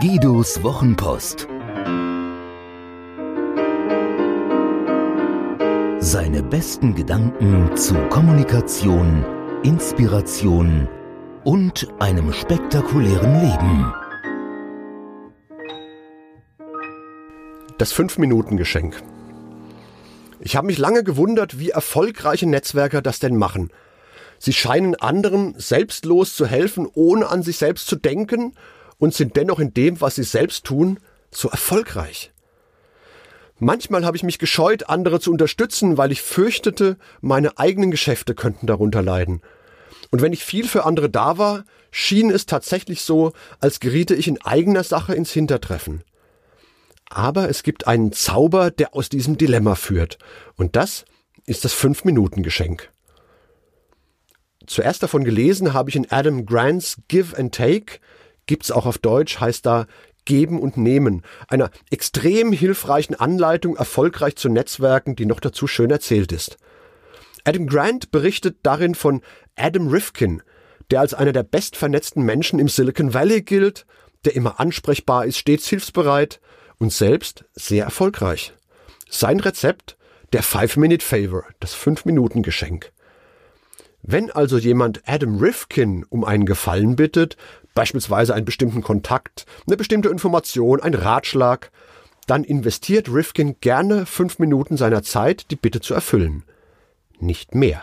Guidos Wochenpost. Seine besten Gedanken zu Kommunikation, Inspiration und einem spektakulären Leben. Das Fünf-Minuten-Geschenk. Ich habe mich lange gewundert, wie erfolgreiche Netzwerker das denn machen. Sie scheinen anderen selbstlos zu helfen, ohne an sich selbst zu denken und sind dennoch in dem, was sie selbst tun, so erfolgreich. Manchmal habe ich mich gescheut, andere zu unterstützen, weil ich fürchtete, meine eigenen Geschäfte könnten darunter leiden. Und wenn ich viel für andere da war, schien es tatsächlich so, als geriete ich in eigener Sache ins Hintertreffen. Aber es gibt einen Zauber, der aus diesem Dilemma führt. Und das ist das Fünf-Minuten-Geschenk. Zuerst davon gelesen habe ich in Adam Grants Give and Take, gibt's auch auf Deutsch, heißt da Geben und Nehmen, einer extrem hilfreichen Anleitung, erfolgreich zu Netzwerken, die noch dazu schön erzählt ist. Adam Grant berichtet darin von Adam Rifkin, der als einer der bestvernetzten Menschen im Silicon Valley gilt, der immer ansprechbar ist, stets hilfsbereit und selbst sehr erfolgreich. Sein Rezept, der Five-Minute-Favor, das Fünf-Minuten-Geschenk. Wenn also jemand Adam Rifkin um einen Gefallen bittet, beispielsweise einen bestimmten Kontakt, eine bestimmte Information, ein Ratschlag, dann investiert Rifkin gerne fünf Minuten seiner Zeit, die Bitte zu erfüllen. Nicht mehr.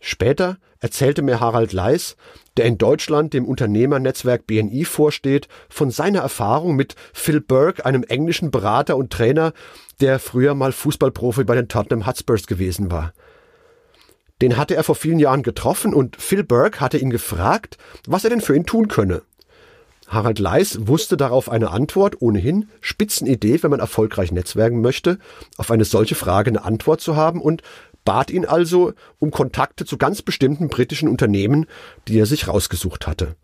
Später erzählte mir Harald Leis, der in Deutschland dem Unternehmernetzwerk BNI vorsteht, von seiner Erfahrung mit Phil Burke, einem englischen Berater und Trainer, der früher mal Fußballprofi bei den Tottenham Hotspurs gewesen war. Den hatte er vor vielen Jahren getroffen und Phil Burke hatte ihn gefragt, was er denn für ihn tun könne. Harald Leis wusste darauf eine Antwort, ohnehin Spitzenidee, wenn man erfolgreich netzwerken möchte, auf eine solche Frage eine Antwort zu haben und bat ihn also um Kontakte zu ganz bestimmten britischen Unternehmen, die er sich rausgesucht hatte.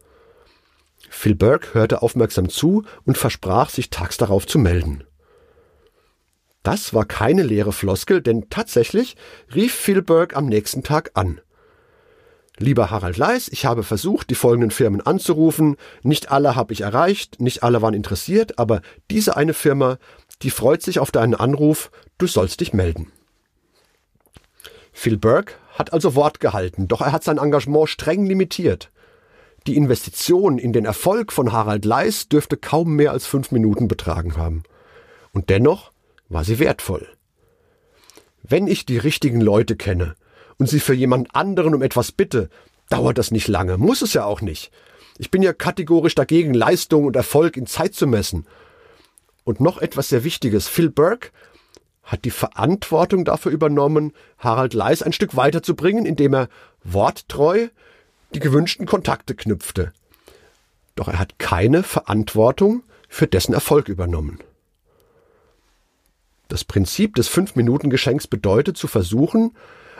Phil Burke hörte aufmerksam zu und versprach, sich tags darauf zu melden. Das war keine leere Floskel, denn tatsächlich rief Burke am nächsten Tag an. Lieber Harald Leis, ich habe versucht, die folgenden Firmen anzurufen. Nicht alle habe ich erreicht, nicht alle waren interessiert, aber diese eine Firma, die freut sich auf deinen Anruf, du sollst dich melden. Phil Burke hat also Wort gehalten, doch er hat sein Engagement streng limitiert. Die Investition in den Erfolg von Harald Leis dürfte kaum mehr als fünf Minuten betragen haben. Und dennoch war sie wertvoll. Wenn ich die richtigen Leute kenne und sie für jemand anderen um etwas bitte, dauert das nicht lange, muss es ja auch nicht. Ich bin ja kategorisch dagegen, Leistung und Erfolg in Zeit zu messen. Und noch etwas sehr Wichtiges. Phil Burke hat die Verantwortung dafür übernommen, Harald Leis ein Stück weiterzubringen, indem er worttreu die gewünschten Kontakte knüpfte. Doch er hat keine Verantwortung für dessen Erfolg übernommen. Das Prinzip des Fünf-Minuten-Geschenks bedeutet zu versuchen,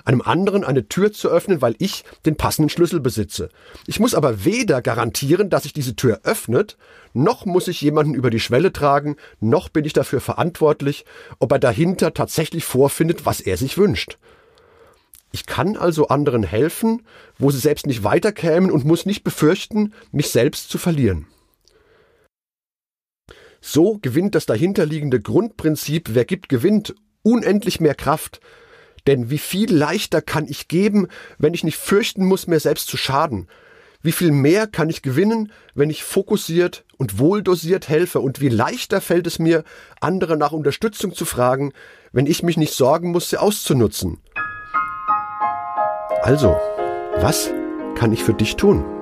einem anderen eine Tür zu öffnen, weil ich den passenden Schlüssel besitze. Ich muss aber weder garantieren, dass sich diese Tür öffnet, noch muss ich jemanden über die Schwelle tragen, noch bin ich dafür verantwortlich, ob er dahinter tatsächlich vorfindet, was er sich wünscht. Ich kann also anderen helfen, wo sie selbst nicht weiterkämen und muss nicht befürchten, mich selbst zu verlieren. So gewinnt das dahinterliegende Grundprinzip, wer gibt, gewinnt, unendlich mehr Kraft, denn wie viel leichter kann ich geben, wenn ich nicht fürchten muss, mir selbst zu schaden? Wie viel mehr kann ich gewinnen, wenn ich fokussiert und wohldosiert helfe? Und wie leichter fällt es mir, andere nach Unterstützung zu fragen, wenn ich mich nicht sorgen muss, sie auszunutzen? Also, was kann ich für dich tun?